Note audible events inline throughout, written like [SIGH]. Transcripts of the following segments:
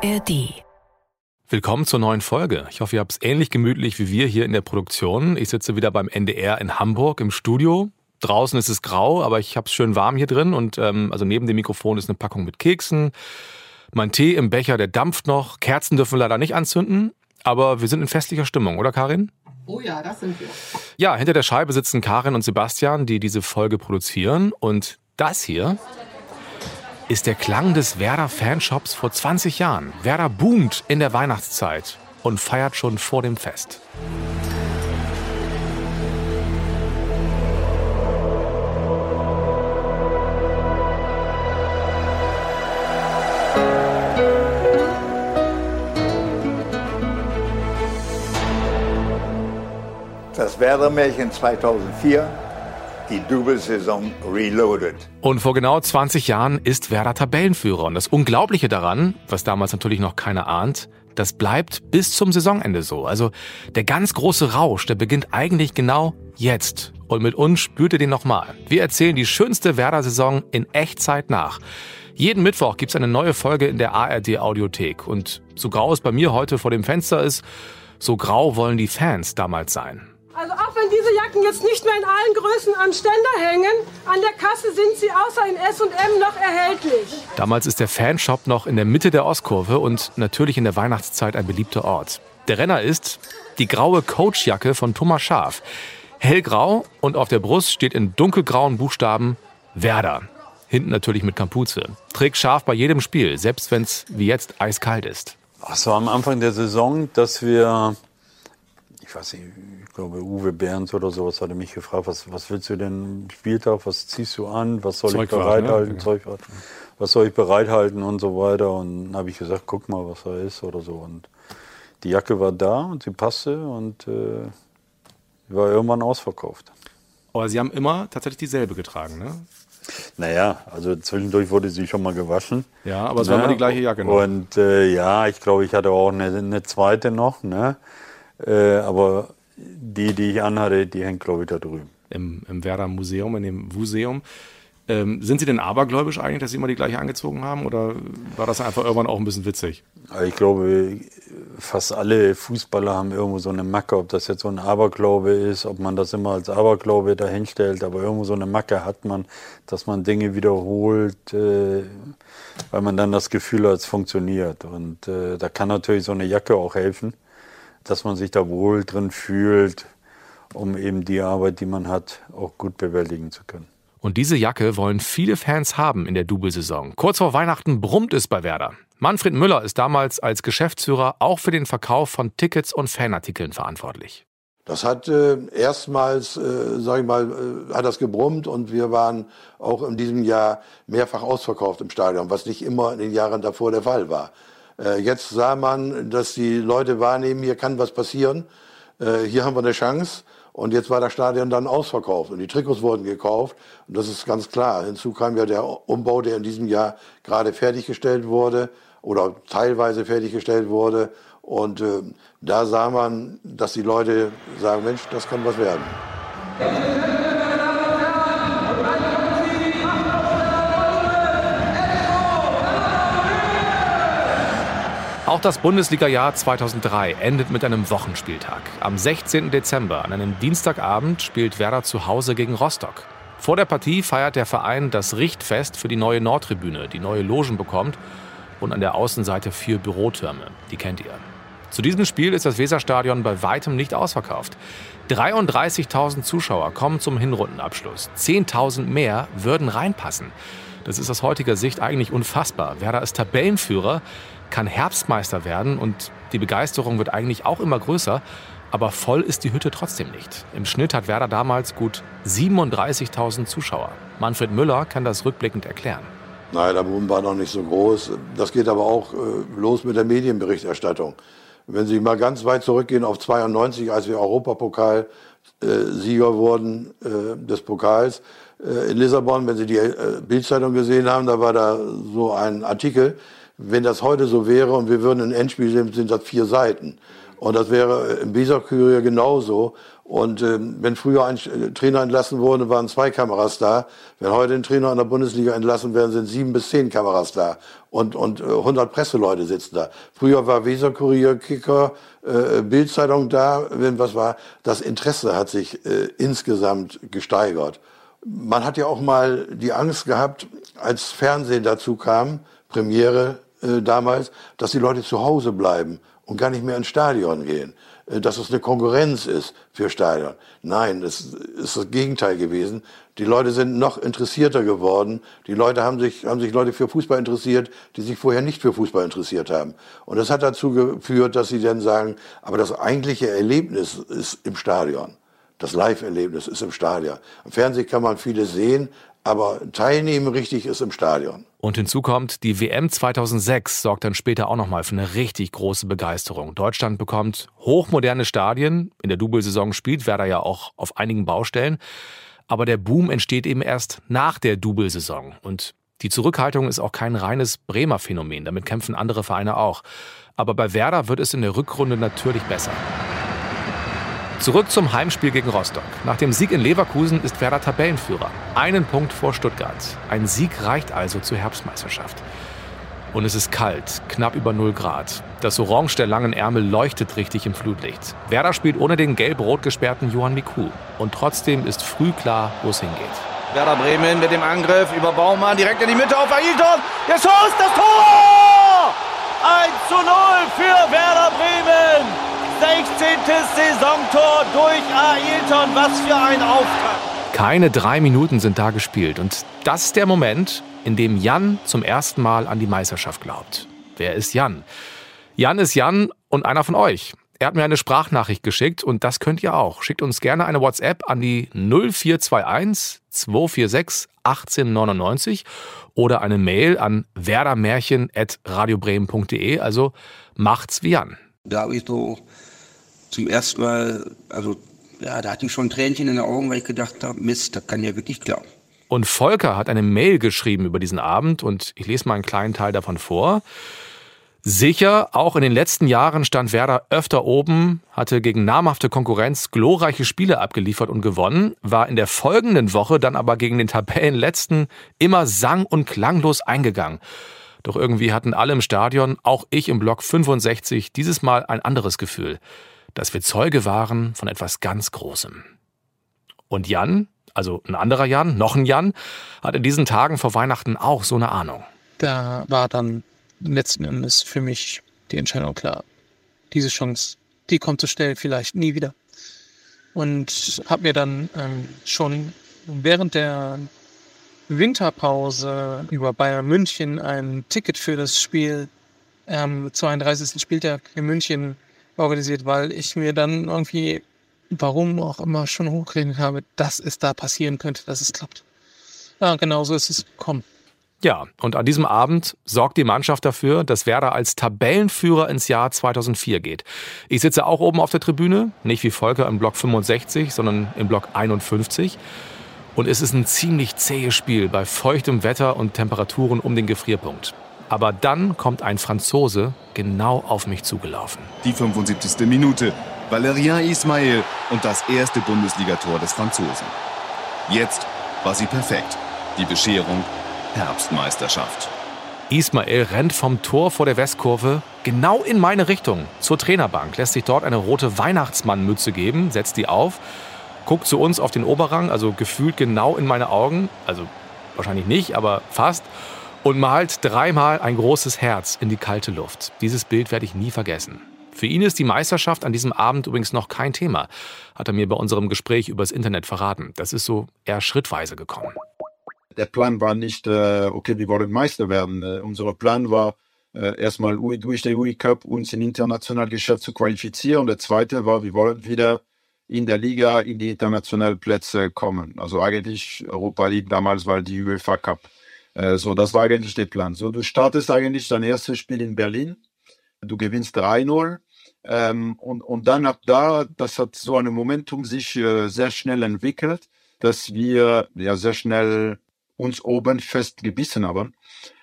ARD. Willkommen zur neuen Folge. Ich hoffe, ihr habt es ähnlich gemütlich wie wir hier in der Produktion. Ich sitze wieder beim NDR in Hamburg im Studio. Draußen ist es grau, aber ich habe es schön warm hier drin und ähm, also neben dem Mikrofon ist eine Packung mit Keksen. Mein Tee im Becher, der dampft noch. Kerzen dürfen wir leider nicht anzünden, aber wir sind in festlicher Stimmung, oder Karin? Oh ja, das sind wir. Ja, hinter der Scheibe sitzen Karin und Sebastian, die diese Folge produzieren. Und das hier ist der Klang des Werder Fanshops vor 20 Jahren. Werder boomt in der Weihnachtszeit und feiert schon vor dem Fest. Das Werder-Märchen 2004 die Double-Saison Reloaded. Und vor genau 20 Jahren ist Werder Tabellenführer. Und das Unglaubliche daran, was damals natürlich noch keiner ahnt, das bleibt bis zum Saisonende so. Also der ganz große Rausch, der beginnt eigentlich genau jetzt. Und mit uns spürt ihr den nochmal. Wir erzählen die schönste Werder-Saison in Echtzeit nach. Jeden Mittwoch gibt's eine neue Folge in der ARD Audiothek. Und so grau es bei mir heute vor dem Fenster ist, so grau wollen die Fans damals sein. Also auch wenn diese Jacken jetzt nicht mehr in allen Größen am Ständer hängen, an der Kasse sind sie außer in S&M noch erhältlich. Damals ist der Fanshop noch in der Mitte der Ostkurve und natürlich in der Weihnachtszeit ein beliebter Ort. Der Renner ist die graue Coachjacke von Thomas Schaf. Hellgrau und auf der Brust steht in dunkelgrauen Buchstaben Werder. Hinten natürlich mit Kapuze. Trägt Schaf bei jedem Spiel, selbst wenn es wie jetzt eiskalt ist. Ach so, am Anfang der Saison, dass wir ich weiß nicht, ich glaube Uwe Berns oder sowas hatte mich gefragt, was, was willst du denn Spieltag, was ziehst du an, was soll Zeugwart, ich bereithalten, ne? Zeugwart, was soll ich bereithalten und so weiter. Und dann habe ich gesagt, guck mal, was da ist oder so. Und die Jacke war da und sie passte und äh, war irgendwann ausverkauft. Aber Sie haben immer tatsächlich dieselbe getragen, ne? Naja, also zwischendurch wurde sie schon mal gewaschen. Ja, aber es war immer die gleiche Jacke noch. Und äh, ja, ich glaube, ich hatte auch eine, eine zweite noch. Ne? Äh, aber die, die ich anhatte, die hängt, glaube ich, da drüben. Im, im Werder Museum, in dem Museum. Ähm, sind Sie denn abergläubisch eigentlich, dass Sie immer die gleiche angezogen haben? Oder war das einfach irgendwann auch ein bisschen witzig? Ich glaube, fast alle Fußballer haben irgendwo so eine Macke. Ob das jetzt so ein Aberglaube ist, ob man das immer als Aberglaube dahinstellt. Aber irgendwo so eine Macke hat man, dass man Dinge wiederholt, äh, weil man dann das Gefühl hat, es funktioniert. Und äh, da kann natürlich so eine Jacke auch helfen dass man sich da wohl drin fühlt, um eben die Arbeit, die man hat, auch gut bewältigen zu können. Und diese Jacke wollen viele Fans haben in der Double-Saison. Kurz vor Weihnachten brummt es bei Werder. Manfred Müller ist damals als Geschäftsführer auch für den Verkauf von Tickets und Fanartikeln verantwortlich. Das hat äh, erstmals, äh, sage ich mal, äh, hat das gebrummt und wir waren auch in diesem Jahr mehrfach ausverkauft im Stadion, was nicht immer in den Jahren davor der Fall war. Äh, jetzt sah man, dass die Leute wahrnehmen, hier kann was passieren, äh, hier haben wir eine Chance. Und jetzt war das Stadion dann ausverkauft und die Trikots wurden gekauft. Und das ist ganz klar. Hinzu kam ja der Umbau, der in diesem Jahr gerade fertiggestellt wurde oder teilweise fertiggestellt wurde. Und äh, da sah man, dass die Leute sagen, Mensch, das kann was werden. Auch das Bundesliga-Jahr 2003 endet mit einem Wochenspieltag. Am 16. Dezember, an einem Dienstagabend, spielt Werder zu Hause gegen Rostock. Vor der Partie feiert der Verein das Richtfest für die neue Nordtribüne, die neue Logen bekommt und an der Außenseite vier Bürotürme. Die kennt ihr. Zu diesem Spiel ist das Weserstadion bei weitem nicht ausverkauft. 33.000 Zuschauer kommen zum Hinrundenabschluss. 10.000 mehr würden reinpassen. Das ist aus heutiger Sicht eigentlich unfassbar. Werder ist Tabellenführer, kann Herbstmeister werden und die Begeisterung wird eigentlich auch immer größer. Aber voll ist die Hütte trotzdem nicht. Im Schnitt hat Werder damals gut 37.000 Zuschauer. Manfred Müller kann das rückblickend erklären. Nein, der Boom war noch nicht so groß. Das geht aber auch äh, los mit der Medienberichterstattung. Wenn Sie mal ganz weit zurückgehen auf 92, als wir Europapokal-Sieger äh, wurden äh, des Pokals in Lissabon, wenn Sie die äh, Bildzeitung gesehen haben, da war da so ein Artikel, wenn das heute so wäre und wir würden ein Endspiel sehen, sind das vier Seiten. Und das wäre im Weser-Kurier genauso. Und ähm, wenn früher ein äh, Trainer entlassen wurde, waren zwei Kameras da. Wenn heute ein Trainer in der Bundesliga entlassen werden, sind sieben bis zehn Kameras da. Und, und äh, 100 Presseleute sitzen da. Früher war Weserkurier, Kicker, äh, Bildzeitung da, wenn was war. Das Interesse hat sich äh, insgesamt gesteigert. Man hat ja auch mal die Angst gehabt, als Fernsehen dazu kam, Premiere äh, damals, dass die Leute zu Hause bleiben und gar nicht mehr ins Stadion gehen. Äh, dass es eine Konkurrenz ist für Stadion. Nein, es ist das Gegenteil gewesen. Die Leute sind noch interessierter geworden. Die Leute haben sich, haben sich Leute für Fußball interessiert, die sich vorher nicht für Fußball interessiert haben. Und das hat dazu geführt, dass sie dann sagen, aber das eigentliche Erlebnis ist im Stadion. Das Live-Erlebnis ist im Stadion. Im Fernsehen kann man vieles sehen, aber teilnehmen richtig ist im Stadion. Und hinzu kommt, die WM 2006 sorgt dann später auch nochmal für eine richtig große Begeisterung. Deutschland bekommt hochmoderne Stadien. In der Double-Saison spielt Werder ja auch auf einigen Baustellen. Aber der Boom entsteht eben erst nach der Double-Saison. Und die Zurückhaltung ist auch kein reines Bremer Phänomen. Damit kämpfen andere Vereine auch. Aber bei Werder wird es in der Rückrunde natürlich besser. Zurück zum Heimspiel gegen Rostock. Nach dem Sieg in Leverkusen ist Werder Tabellenführer. Einen Punkt vor Stuttgart. Ein Sieg reicht also zur Herbstmeisterschaft. Und es ist kalt, knapp über 0 Grad. Das Orange der langen Ärmel leuchtet richtig im Flutlicht. Werder spielt ohne den gelb-rot gesperrten Johann Miku. Und trotzdem ist früh klar, wo es hingeht. Werder Bremen mit dem Angriff über Baumann direkt in die Mitte auf Ailton. Der Schuss, das Tor! 1 zu 0 für Werder Bremen. 16. Saisontor durch Ailton. Was für ein Auftakt. Keine drei Minuten sind da gespielt. Und das ist der Moment, in dem Jan zum ersten Mal an die Meisterschaft glaubt. Wer ist Jan? Jan ist Jan und einer von euch. Er hat mir eine Sprachnachricht geschickt und das könnt ihr auch. Schickt uns gerne eine WhatsApp an die 0421 246 1899 oder eine Mail an werdermärchen.radiobremen.de. Also macht's wie Jan. Da habe ich so zum ersten Mal, also ja, da hatte ich schon Tränchen in den Augen, weil ich gedacht habe, Mist, das kann ja wirklich klappen. Und Volker hat eine Mail geschrieben über diesen Abend und ich lese mal einen kleinen Teil davon vor. Sicher, auch in den letzten Jahren stand Werder öfter oben, hatte gegen namhafte Konkurrenz glorreiche Spiele abgeliefert und gewonnen, war in der folgenden Woche dann aber gegen den Tabellenletzten immer sang- und klanglos eingegangen. Doch irgendwie hatten alle im Stadion, auch ich im Block 65, dieses Mal ein anderes Gefühl dass wir Zeuge waren von etwas ganz Großem. Und Jan, also ein anderer Jan, noch ein Jan, hat in diesen Tagen vor Weihnachten auch so eine Ahnung. Da war dann letzten Endes für mich die Entscheidung klar. Diese Chance, die kommt so schnell vielleicht nie wieder. Und habe mir dann ähm, schon während der Winterpause über Bayern München ein Ticket für das Spiel am 32. Spieltag in München organisiert, weil ich mir dann irgendwie, warum auch immer, schon hochgerechnet habe, dass es da passieren könnte, dass es klappt. Ja, genau so ist es gekommen. Ja, und an diesem Abend sorgt die Mannschaft dafür, dass Werder als Tabellenführer ins Jahr 2004 geht. Ich sitze auch oben auf der Tribüne, nicht wie Volker im Block 65, sondern im Block 51. Und es ist ein ziemlich zähes Spiel bei feuchtem Wetter und Temperaturen um den Gefrierpunkt. Aber dann kommt ein Franzose genau auf mich zugelaufen. Die 75. Minute. Valérien Ismail und das erste Bundesligator des Franzosen. Jetzt war sie perfekt. Die Bescherung Herbstmeisterschaft. Ismail rennt vom Tor vor der Westkurve genau in meine Richtung zur Trainerbank, lässt sich dort eine rote Weihnachtsmannmütze geben, setzt die auf, guckt zu uns auf den Oberrang, also gefühlt genau in meine Augen, also wahrscheinlich nicht, aber fast und malt dreimal ein großes Herz in die kalte Luft. Dieses Bild werde ich nie vergessen. Für ihn ist die Meisterschaft an diesem Abend übrigens noch kein Thema, hat er mir bei unserem Gespräch übers Internet verraten. Das ist so eher schrittweise gekommen. Der Plan war nicht, äh, okay, wir wollen Meister werden. Äh, unser Plan war, äh, erstmal durch den UI Cup uns in internationales Geschäft zu qualifizieren. Und der zweite war, wir wollen wieder in der Liga in die internationalen Plätze kommen. Also eigentlich Europa League damals war die UEFA Cup. Äh, so, das war eigentlich der Plan. So, du startest eigentlich dein erstes Spiel in Berlin. Du gewinnst 3-0. Ähm, und, und dann ab da, das hat so ein Momentum sich äh, sehr schnell entwickelt, dass wir ja sehr schnell uns oben fest gebissen haben.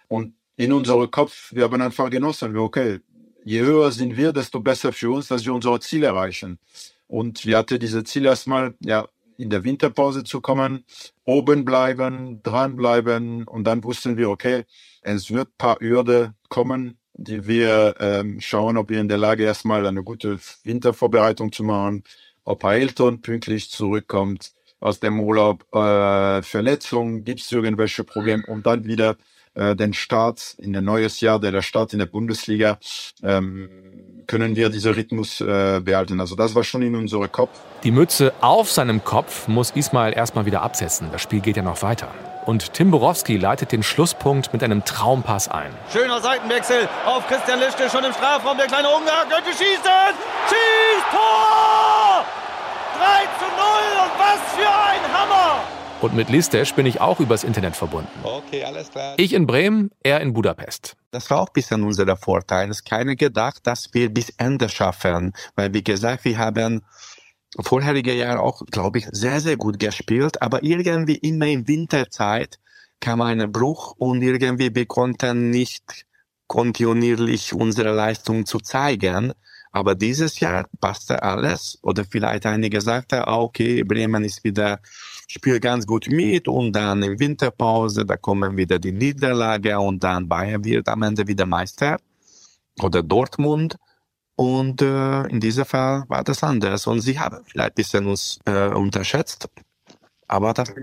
Und in unserem Kopf, wir haben einfach genossen, okay, je höher sind wir, desto besser für uns, dass wir unser Ziel erreichen. Und wir hatten diese Ziel erstmal, ja, in der Winterpause zu kommen, oben bleiben, dranbleiben und dann wussten wir, okay, es wird paar Hürde kommen, die wir ähm, schauen, ob wir in der Lage erstmal eine gute Wintervorbereitung zu machen, ob Ailton pünktlich zurückkommt aus dem Urlaub, äh, Verletzungen, gibt es irgendwelche Probleme und dann wieder äh, den Start in ein neues Jahr, der, der Start in der Bundesliga, ähm, können wir diesen Rhythmus äh, behalten. Also das war schon in unserem Kopf. Die Mütze auf seinem Kopf muss Ismail erstmal wieder absetzen. Das Spiel geht ja noch weiter. Und Tim Borowski leitet den Schlusspunkt mit einem Traumpass ein. Schöner Seitenwechsel auf Christian Lischke, schon im Strafraum. Der kleine Ungar könnte schießen. Schießt! Tor! 3 zu 0 und was für ein Hammer! Und mit Listesch bin ich auch übers Internet verbunden. Okay, alles klar. Ich in Bremen, er in Budapest. Das war auch ein bisschen unser Vorteil. Es ist keiner gedacht, dass wir bis Ende schaffen. Weil, wie gesagt, wir haben vorherige Jahr auch, glaube ich, sehr, sehr gut gespielt. Aber irgendwie immer in Winterzeit kam ein Bruch und irgendwie wir konnten nicht kontinuierlich unsere Leistung zu zeigen. Aber dieses Jahr passte alles. Oder vielleicht einige sagten, ah, okay, Bremen ist wieder, spielt ganz gut mit und dann in Winterpause, da kommen wieder die Niederlage und dann Bayern wird am Ende wieder Meister. Oder Dortmund. Und äh, in diesem Fall war das anders. Und sie haben vielleicht ein bisschen uns äh, unterschätzt. Aber das,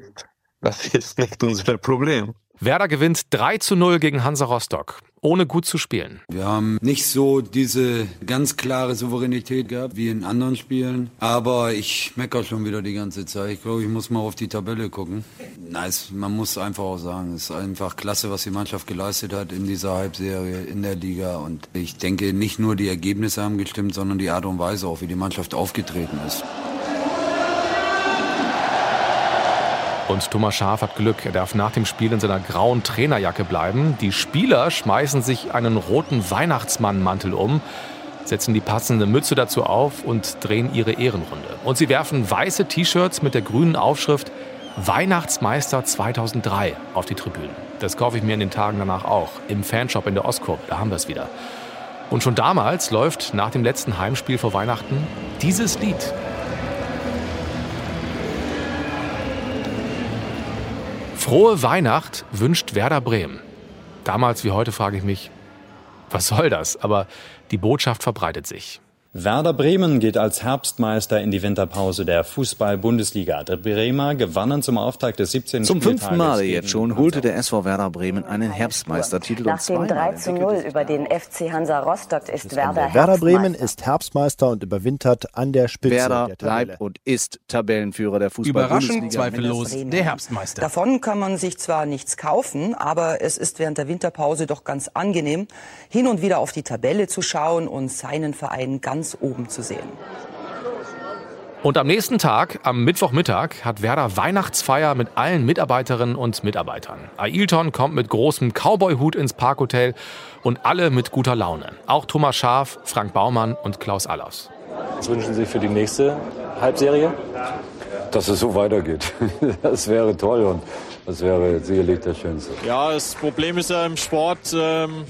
das [LAUGHS] ist nicht unser Problem. Werder gewinnt 3 zu 0 gegen Hansa Rostock, ohne gut zu spielen. Wir haben nicht so diese ganz klare Souveränität gehabt wie in anderen Spielen. Aber ich meckere schon wieder die ganze Zeit. Ich glaube, ich muss mal auf die Tabelle gucken. Nice, man muss einfach auch sagen, es ist einfach klasse, was die Mannschaft geleistet hat in dieser Halbserie in der Liga. Und ich denke, nicht nur die Ergebnisse haben gestimmt, sondern die Art und Weise auch, wie die Mannschaft aufgetreten ist. Und Thomas Schaaf hat Glück. Er darf nach dem Spiel in seiner grauen Trainerjacke bleiben. Die Spieler schmeißen sich einen roten Weihnachtsmannmantel um, setzen die passende Mütze dazu auf und drehen ihre Ehrenrunde. Und sie werfen weiße T-Shirts mit der grünen Aufschrift Weihnachtsmeister 2003 auf die Tribünen. Das kaufe ich mir in den Tagen danach auch. Im Fanshop in der Ostkurve, da haben wir es wieder. Und schon damals läuft nach dem letzten Heimspiel vor Weihnachten dieses Lied. Frohe Weihnacht wünscht Werder Bremen. Damals wie heute frage ich mich, was soll das? Aber die Botschaft verbreitet sich. Werder Bremen geht als Herbstmeister in die Winterpause der Fußball-Bundesliga. Die Bremer gewannen zum Auftakt des 17. Zum fünften Mal jetzt schon holte der SV Werder Bremen einen Herbstmeistertitel. Nach dem 3 zu 0 über den FC Hansa Rostock ist Werder Werder Bremen ist Herbstmeister und überwintert an der Spitze Werder der Tabelle. bleibt und ist Tabellenführer der Fußball-Bundesliga. Überraschend zweifellos der Herbstmeister. Davon kann man sich zwar nichts kaufen, aber es ist während der Winterpause doch ganz angenehm, hin und wieder auf die Tabelle zu schauen und seinen Verein ganz oben zu sehen. Und am nächsten Tag, am Mittwochmittag, hat Werder Weihnachtsfeier mit allen Mitarbeiterinnen und Mitarbeitern. Ailton kommt mit großem Cowboy-Hut ins Parkhotel und alle mit guter Laune. Auch Thomas Schaaf, Frank Baumann und Klaus Allers. Was wünschen Sie für die nächste Halbserie? Dass es so weitergeht. [LAUGHS] Das wäre toll und das wäre sicherlich das Schönste. Ja, das Problem ist ja im Sport, ähm,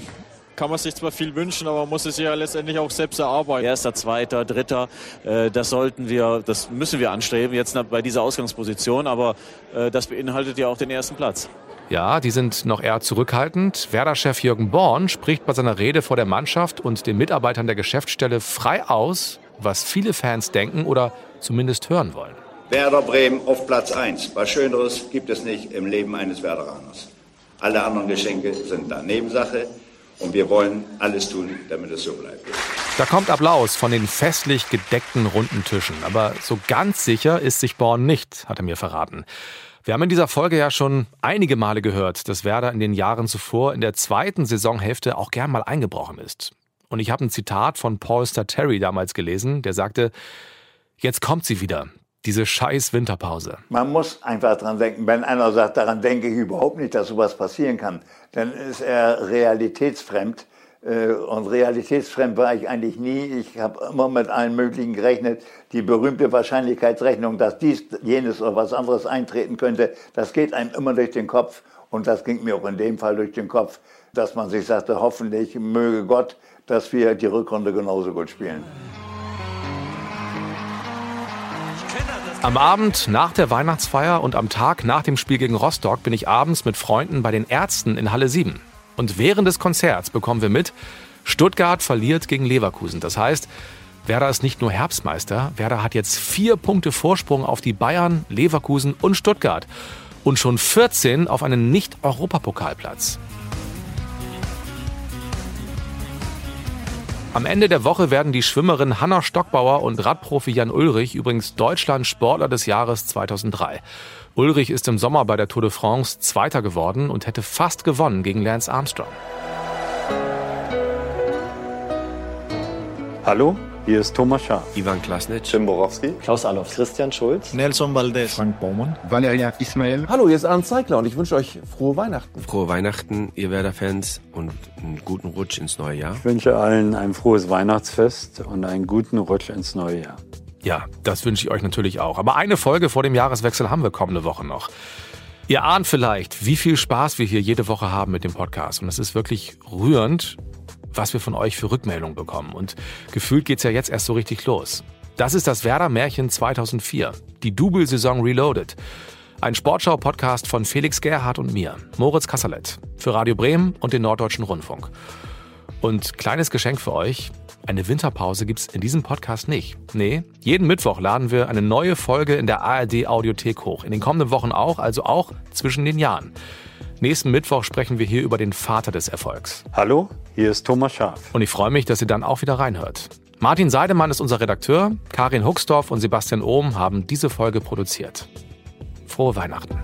kann man sich zwar viel wünschen, aber man muss es ja letztendlich auch selbst erarbeiten. Erster, zweiter, dritter, äh, das sollten wir, das müssen wir anstreben jetzt bei dieser Ausgangsposition, aber äh, das beinhaltet ja auch den ersten Platz. Ja, die sind noch eher zurückhaltend. Werder-Chef Jürgen Born spricht bei seiner Rede vor der Mannschaft und den Mitarbeitern der Geschäftsstelle frei aus, was viele Fans denken oder zumindest hören wollen. Werder Bremen auf Platz 1. Was Schöneres gibt es nicht im Leben eines Werderaners. Alle anderen Geschenke sind da Nebensache. Und wir wollen alles tun, damit es so bleibt. Da kommt Applaus von den festlich gedeckten runden Tischen. Aber so ganz sicher ist sich Born nicht, hat er mir verraten. Wir haben in dieser Folge ja schon einige Male gehört, dass Werder in den Jahren zuvor in der zweiten Saisonhälfte auch gern mal eingebrochen ist. Und ich habe ein Zitat von Paul Terry damals gelesen, der sagte, jetzt kommt sie wieder, diese scheiß Winterpause. Man muss einfach dran denken. Wenn einer sagt, daran denke ich überhaupt nicht, dass sowas passieren kann, dann ist er realitätsfremd. Äh, und realitätsfremd war ich eigentlich nie. Ich habe immer mit allen möglichen gerechnet. Die berühmte Wahrscheinlichkeitsrechnung, dass dies, jenes oder was anderes eintreten könnte, das geht einem immer durch den Kopf. Und das ging mir auch in dem Fall durch den Kopf, dass man sich sagte, hoffentlich möge Gott, dass wir die Rückrunde genauso gut spielen. Am Abend nach der Weihnachtsfeier und am Tag nach dem Spiel gegen Rostock bin ich abends mit Freunden bei den Ärzten in Halle 7. Und während des Konzerts bekommen wir mit, Stuttgart verliert gegen Leverkusen. Das heißt, Werder ist nicht nur Herbstmeister, Werder hat jetzt vier Punkte Vorsprung auf die Bayern, Leverkusen und Stuttgart. Und schon 14 auf einen Nicht-Europapokalplatz. Am Ende der Woche werden die Schwimmerin Hanna Stockbauer und Radprofi Jan Ulrich übrigens Deutschland Sportler des Jahres 2003. Ulrich ist im Sommer bei der Tour de France Zweiter geworden und hätte fast gewonnen gegen Lance Armstrong. Hallo, hier ist Thomas Schaaf. Ivan Klasnitsch. Tim Borowski. Klaus Allofs. Christian Schulz. Nelson Valdez. Frank Baumann. Valeria Ismail. Hallo, hier ist Arndt Zeigler und ich wünsche euch frohe Weihnachten. Frohe Weihnachten, ihr Werder-Fans und einen guten Rutsch ins neue Jahr. Ich wünsche allen ein frohes Weihnachtsfest und einen guten Rutsch ins neue Jahr. Ja, das wünsche ich euch natürlich auch. Aber eine Folge vor dem Jahreswechsel haben wir kommende Woche noch. Ihr ahnt vielleicht, wie viel Spaß wir hier jede Woche haben mit dem Podcast. Und es ist wirklich rührend, was wir von euch für Rückmeldungen bekommen. Und gefühlt geht's ja jetzt erst so richtig los. Das ist das Werder Märchen 2004, die Double-Saison Reloaded. Ein Sportschau-Podcast von Felix Gerhardt und mir, Moritz Kasserlet, für Radio Bremen und den Norddeutschen Rundfunk. Und kleines Geschenk für euch, eine Winterpause gibt's in diesem Podcast nicht. Nee, jeden Mittwoch laden wir eine neue Folge in der ARD Audiothek hoch. In den kommenden Wochen auch, also auch zwischen den Jahren. Nächsten Mittwoch sprechen wir hier über den Vater des Erfolgs. Hallo, hier ist Thomas Schaaf. Und ich freue mich, dass ihr dann auch wieder reinhört. Martin Seidemann ist unser Redakteur, Karin Huxdorf und Sebastian Ohm haben diese Folge produziert. Frohe Weihnachten.